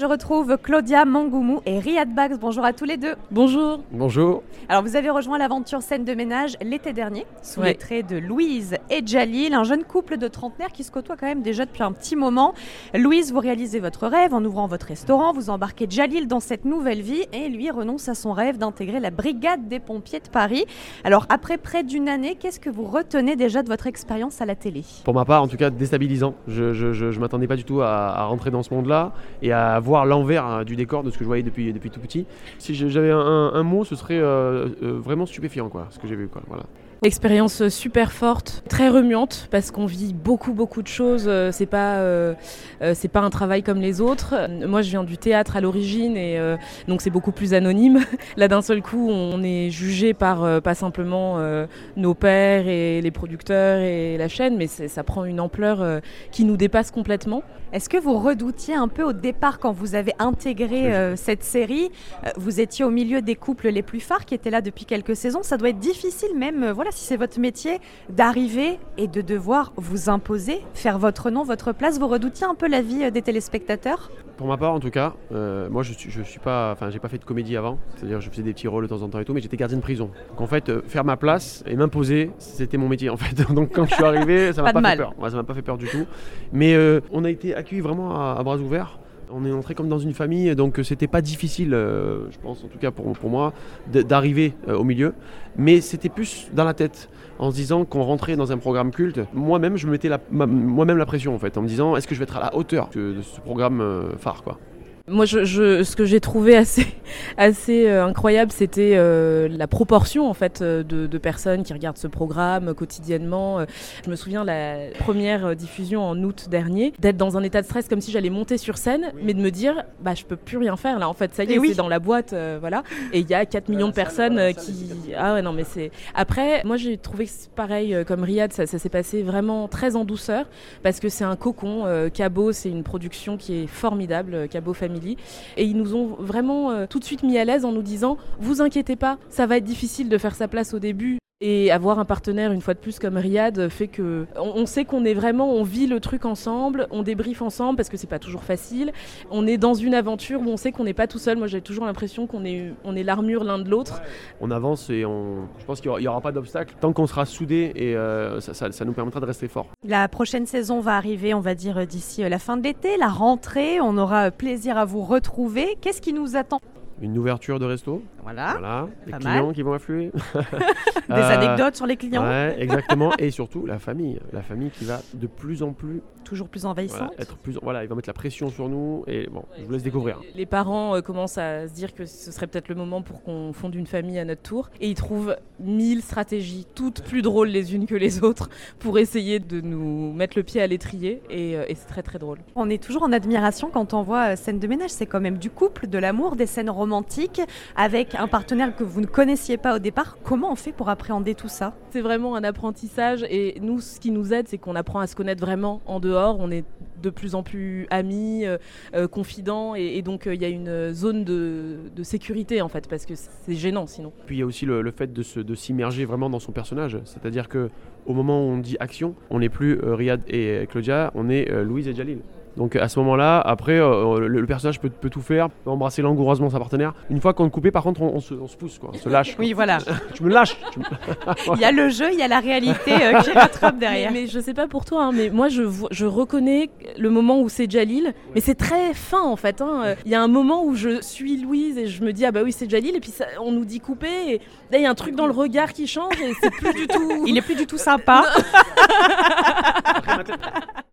Je retrouve Claudia Mangoumou et Riyad Bax. Bonjour à tous les deux. Bonjour. Bonjour. Alors vous avez rejoint l'aventure scène de ménage l'été dernier sous Ouais. les traits de Louise et Jalil, un jeune couple de trentenaires qui se côtoie quand même déjà depuis un petit moment. Louise, vous réalisez votre rêve en ouvrant votre restaurant, vous embarquez Jalil dans cette nouvelle vie et lui renonce à son rêve d'intégrer la brigade des pompiers de Paris. Alors après près d'une année, qu'est-ce que vous retenez déjà de votre expérience à la télé? Pour ma part, en tout cas, déstabilisant. Je je, je, je m'attendais pas du tout à, à rentrer dans ce monde-là et à voir l'envers euh, du décor de ce que je voyais depuis, depuis tout petit. Si j'avais un, mot, ce serait euh, euh, vraiment stupéfiant, quoi, ce que j'ai vu. Voilà. Expérience super forte, très remuante parce qu'on vit beaucoup beaucoup de choses. Euh, C'est pas euh, euh, c'est pas un travail comme les autres. Moi, je viens du théâtre à l'origine et euh, donc c'est beaucoup plus anonyme. Là, d'un seul coup, on est jugé par euh, pas simplement euh, nos pairs et les producteurs et la chaîne, mais ça prend une ampleur euh, qui nous dépasse complètement. Est-ce que vous redoutiez un peu au départ quand vous avez intégré euh, cette série Vous étiez au milieu des couples les plus phares qui étaient là depuis quelques saisons. Ça doit être difficile même, voilà, si c'est votre métier, d'arriver et de devoir vous imposer, faire votre nom, votre place. Vous redoutiez un peu la vie euh, des téléspectateurs? Pour ma part, en tout cas, euh, moi, je suis, je suis pas, enfin, j'ai pas fait de comédie avant. C'est-à-dire, je faisais des petits rôles de temps en temps et tout, mais j'étais gardien de prison. Donc, en fait, euh, faire ma place et m'imposer, c'était mon métier, en fait. Donc, quand je suis arrivé, ça m'a pas, fait peur. Ouais, ça m'a pas fait peur du tout. Mais euh, on a été accueillis vraiment à, à bras ouverts. On est entré comme dans une famille, donc euh, c'était pas difficile, euh, je pense, en tout cas pour, moi, d'arriver euh, au milieu. Mais c'était plus dans la tête, en se disant qu'on rentrait dans un programme culte. Moi-même, je me mettais moi-même la pression, en fait, en me disant, est-ce que je vais être à la hauteur de, ce programme phare, quoi? Moi, je, je- ce que j'ai trouvé assez, assez euh, incroyable, c'était euh, la proportion en fait euh, de, de personnes qui regardent ce programme quotidiennement. Euh, Je me souviens la première diffusion en août dernier, d'être dans un état de stress comme si j'allais monter sur scène, mais de me dire, bah je peux plus rien faire là. En fait, ça y Et est, oui. c'est dans la boîte, euh, voilà. Et il y a 4 millions de personnes qui, ah ouais non mais c'est. Après, moi j'ai trouvé que c'est pareil comme Riyad, ça, ça s'est passé vraiment très en douceur parce que c'est un cocon. Euh, Cabot, c'est une production qui est formidable, euh, Cabot Et ils nous ont vraiment euh, tout de suite mis à l'aise en nous disant Vous inquiétez pas, ça va être difficile de faire sa place au début. Et avoir un partenaire, une fois de plus, comme Riyad, fait que on, sait qu'on est vraiment, on vit le truc ensemble, on débriefe ensemble parce que c'est pas toujours facile. On est dans une aventure où on sait qu'on n'est pas tout seul. Moi, j'ai toujours l'impression qu'on est, on est l'armure l'un de l'autre. on avance et on... je pense qu'il n'y aura, pas d'obstacle tant qu'on sera soudés et euh, ça, ça- ça nous permettra de rester forts. La prochaine saison va arriver, on va dire, d'ici euh, la fin de l'été, la rentrée. On aura euh, plaisir à vous retrouver. Qu'est-ce qui nous attend? Une ouverture de resto, Voilà. voilà, des pas clients mal. qui vont affluer. Des Euh, anecdotes sur les clients Ouais, exactement. et surtout la famille, la famille qui va de plus en plus Toujours plus voilà, envahissante. être plus, voilà, il va mettre la pression sur nous et bon, je vous laisse découvrir. Les parents euh, commencent à se dire que ce serait peut-être le moment pour qu'on fonde une famille à notre tour. Et ils trouvent mille stratégies, toutes plus drôles les unes que les autres, pour essayer de nous mettre le pied à l'étrier. Et, euh, et c'est très très drôle. On est toujours en admiration quand on voit euh, scène de ménage. C'est quand même du couple, de l'amour, des scènes romantiques avec un partenaire que vous ne connaissiez pas au départ. Comment on fait pour appréhender tout ça? C'est vraiment un apprentissage. Et nous, ce qui nous aide, c'est qu'on apprend à se connaître vraiment en dehors. On est de plus en plus amis, euh, euh, confidents. Et, et donc, euh, il y a une zone de, de sécurité, en fait, parce que c'est gênant sinon. Puis il y a aussi le, le fait de, se- de s'immerger vraiment dans son personnage, c'est-à-dire que au moment où on dit action, on n'est plus euh, Riyad et Claudia, on est euh, Louise et Jalil. Donc à ce moment-là, après, euh, le, le personnage peut, peut tout faire, peut embrasser langoureusement sa partenaire. Une fois qu'on est coupé, par contre, on, on se, on se pousse, quoi, on se lâche. quoi. Oui, voilà. Tu me lâches tu me- Il y a le jeu, il y a la réalité euh, qui rattrape derrière. Mais, mais je sais pas pour toi, hein, mais moi je, reconnais le moment où c'est Jalil, mais c'est très fin en fait. hein. Euh, Il y a un moment où je suis Louise et je me dis ah bah oui c'est Jalil et puis ça- on nous dit couper et là il y a un truc dans le regard qui change et c'est plus du tout. Il est plus du tout sympa.